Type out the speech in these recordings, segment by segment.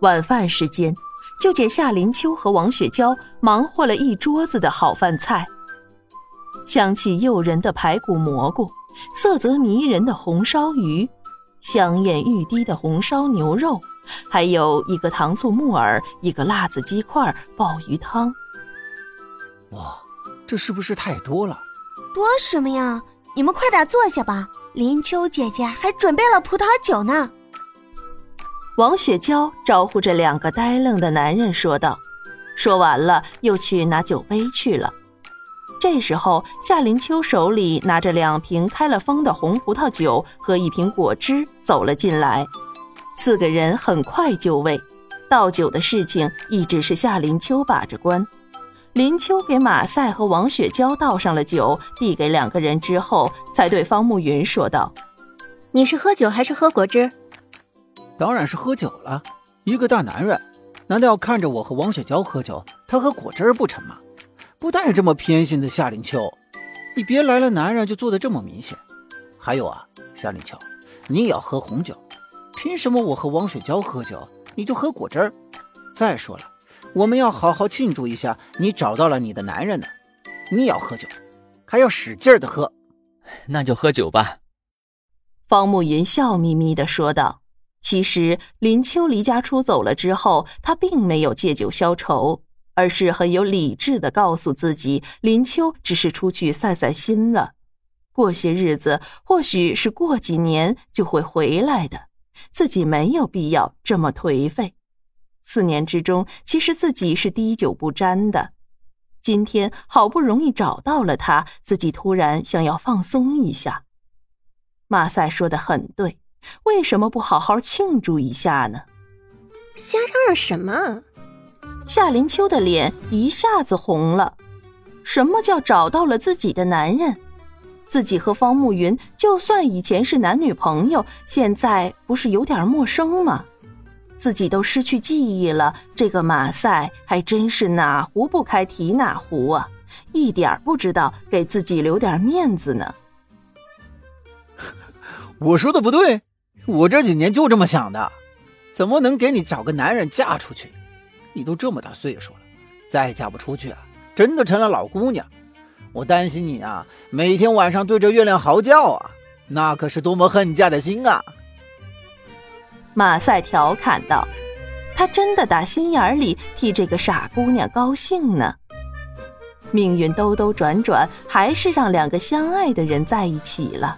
晚饭时间，就见夏林秋和王雪娇忙活了一桌子的好饭菜，香气诱人的排骨蘑菇，色泽迷人的红烧鱼，香艳欲滴的红烧牛肉，还有一个糖醋木耳，一个辣子鸡块，鲍鱼汤。哇，这是不是太多了？多什么呀？你们快点坐下吧。林秋姐姐还准备了葡萄酒呢。王雪娇招呼着两个呆愣的男人说道，说完了又去拿酒杯去了。这时候，夏林秋手里拿着两瓶开了封的红葡萄酒和一瓶果汁走了进来。四个人很快就位，倒酒的事情一直是夏林秋把着关。林秋给马赛和王雪娇倒上了酒，递给两个人之后，才对方慕云说道：“你是喝酒还是喝果汁？”“当然是喝酒了。一个大男人，难道要看着我和王雪娇喝酒，他喝果汁不成吗？不带这么偏心的夏林秋，你别来了男人就做的这么明显。还有啊，夏林秋，你也要喝红酒，凭什么我和王雪娇喝酒，你就喝果汁？再说了。”我们要好好庆祝一下，你找到了你的男人呢。你也要喝酒，还要使劲的喝。那就喝酒吧。方慕云笑眯眯的说道：“其实林秋离家出走了之后，他并没有借酒消愁，而是很有理智的告诉自己，林秋只是出去散散心了。过些日子，或许是过几年就会回来的，自己没有必要这么颓废。”四年之中，其实自己是滴酒不沾的。今天好不容易找到了他，自己突然想要放松一下。马赛说的很对，为什么不好好庆祝一下呢？瞎嚷嚷什么？夏林秋的脸一下子红了。什么叫找到了自己的男人？自己和方慕云就算以前是男女朋友，现在不是有点陌生吗？自己都失去记忆了，这个马赛还真是哪壶不开提哪壶啊，一点不知道给自己留点面子呢。我说的不对，我这几年就这么想的，怎么能给你找个男人嫁出去？你都这么大岁数了，再嫁不出去啊，真的成了老姑娘。我担心你啊，每天晚上对着月亮嚎叫啊，那可是多么恨嫁的心啊！马赛调侃道：“他真的打心眼里替这个傻姑娘高兴呢。命运兜兜转转，还是让两个相爱的人在一起了。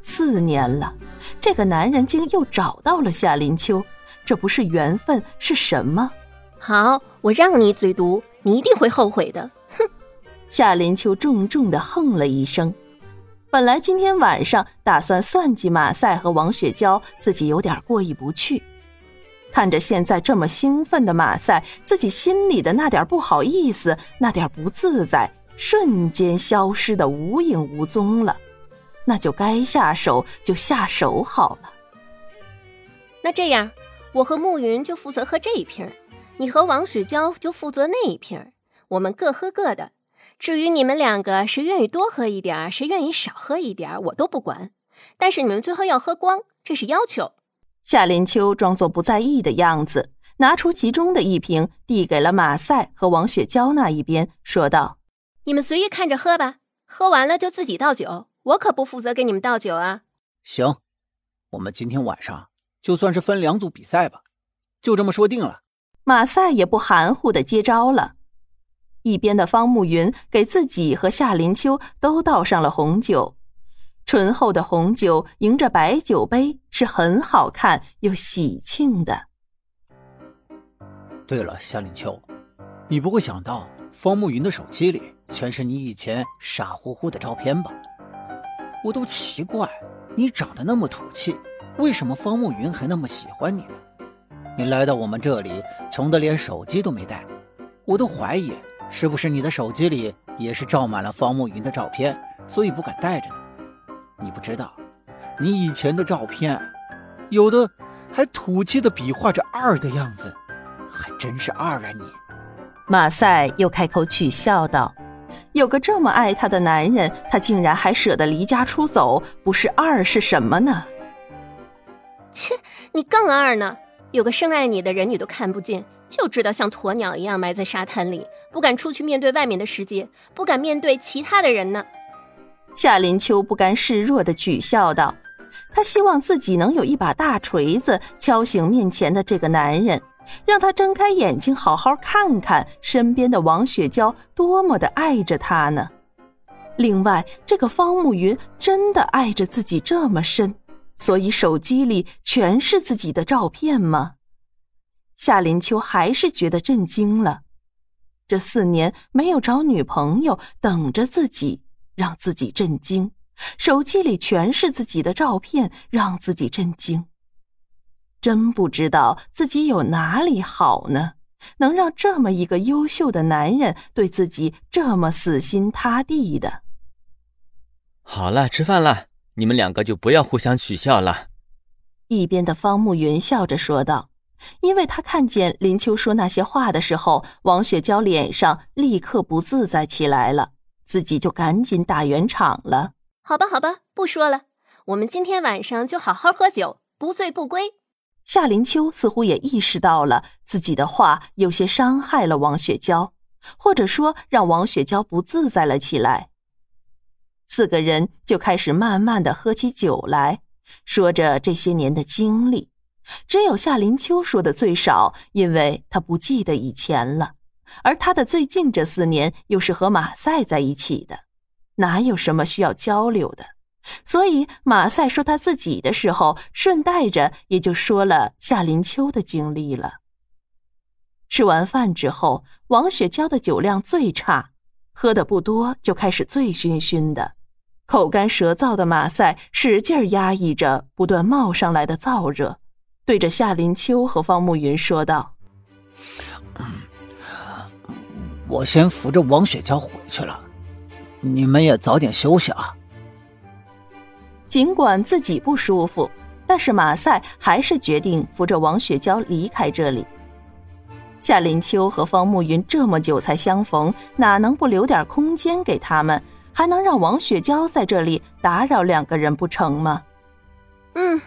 四年了，这个男人竟又找到了夏林秋，这不是缘分是什么？好，我让你嘴毒，你一定会后悔的。”哼！夏林秋重重的哼了一声。本来今天晚上打算算计马赛和王雪娇，自己有点过意不去。看着现在这么兴奋的马赛，自己心里的那点不好意思、那点不自在，瞬间消失的无影无踪了。那就该下手就下手好了。那这样，我和暮云就负责喝这一瓶，你和王雪娇就负责那一瓶，我们各喝各的。至于你们两个谁愿意多喝一点，谁愿意少喝一点，我都不管。但是你们最后要喝光，这是要求。夏林秋装作不在意的样子，拿出其中的一瓶，递给了马赛和王雪娇那一边，说道：“你们随意看着喝吧，喝完了就自己倒酒，我可不负责给你们倒酒啊。”行，我们今天晚上就算是分两组比赛吧，就这么说定了。马赛也不含糊的接招了。一边的方慕云给自己和夏林秋都倒上了红酒，醇厚的红酒迎着白酒杯是很好看又喜庆的。对了，夏林秋，你不会想到方慕云的手机里全是你以前傻乎乎的照片吧？我都奇怪，你长得那么土气，为什么方慕云还那么喜欢你呢？你来到我们这里，穷的连手机都没带，我都怀疑。是不是你的手机里也是照满了方慕云的照片，所以不敢带着呢？你不知道，你以前的照片，有的还土气的比划着二的样子，还真是二啊你！马赛又开口取笑道：“有个这么爱她的男人，她竟然还舍得离家出走，不是二是什么呢？”切，你更二呢！有个深爱你的人你都看不见，就知道像鸵鸟一样埋在沙滩里，不敢出去面对外面的世界，不敢面对其他的人呢。夏林秋不甘示弱的取笑道：“他希望自己能有一把大锤子敲醒面前的这个男人，让他睁开眼睛好好看看身边的王雪娇多么的爱着他呢。另外，这个方慕云真的爱着自己这么深，所以手机里全是自己的照片吗？”夏林秋还是觉得震惊了。这四年没有找女朋友，等着自己。让自己震惊，手机里全是自己的照片，让自己震惊。真不知道自己有哪里好呢，能让这么一个优秀的男人对自己这么死心塌地的。好了，吃饭了，你们两个就不要互相取笑了。一边的方慕云笑着说道，因为他看见林秋说那些话的时候，王雪娇脸上立刻不自在起来了。自己就赶紧打圆场了。好吧，好吧，不说了。我们今天晚上就好好喝酒，不醉不归。夏林秋似乎也意识到了自己的话有些伤害了王雪娇，或者说让王雪娇不自在了起来。四个人就开始慢慢的喝起酒来，说着这些年的经历。只有夏林秋说的最少，因为他不记得以前了。而他的最近这四年又是和马赛在一起的，哪有什么需要交流的？所以马赛说他自己的时候，顺带着也就说了夏林秋的经历了。吃完饭之后，王雪娇的酒量最差，喝的不多就开始醉醺醺的，口干舌燥的马赛使劲压抑着不断冒上来的燥热，对着夏林秋和方慕云说道。我先扶着王雪娇回去了，你们也早点休息啊。尽管自己不舒服，但是马赛还是决定扶着王雪娇离开这里。夏林秋和方慕云这么久才相逢，哪能不留点空间给他们？还能让王雪娇在这里打扰两个人不成吗？嗯，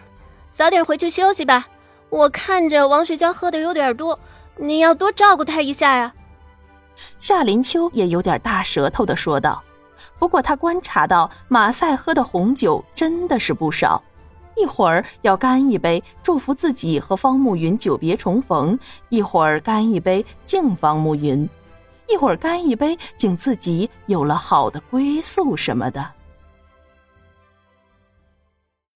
早点回去休息吧。我看着王雪娇喝的有点多，你要多照顾她一下呀。夏林秋也有点大舌头的说道，不过他观察到马赛喝的红酒真的是不少，一会儿要干一杯祝福自己和方慕云久别重逢，一会儿干一杯敬方慕云，一会儿干一杯敬自己有了好的归宿什么的。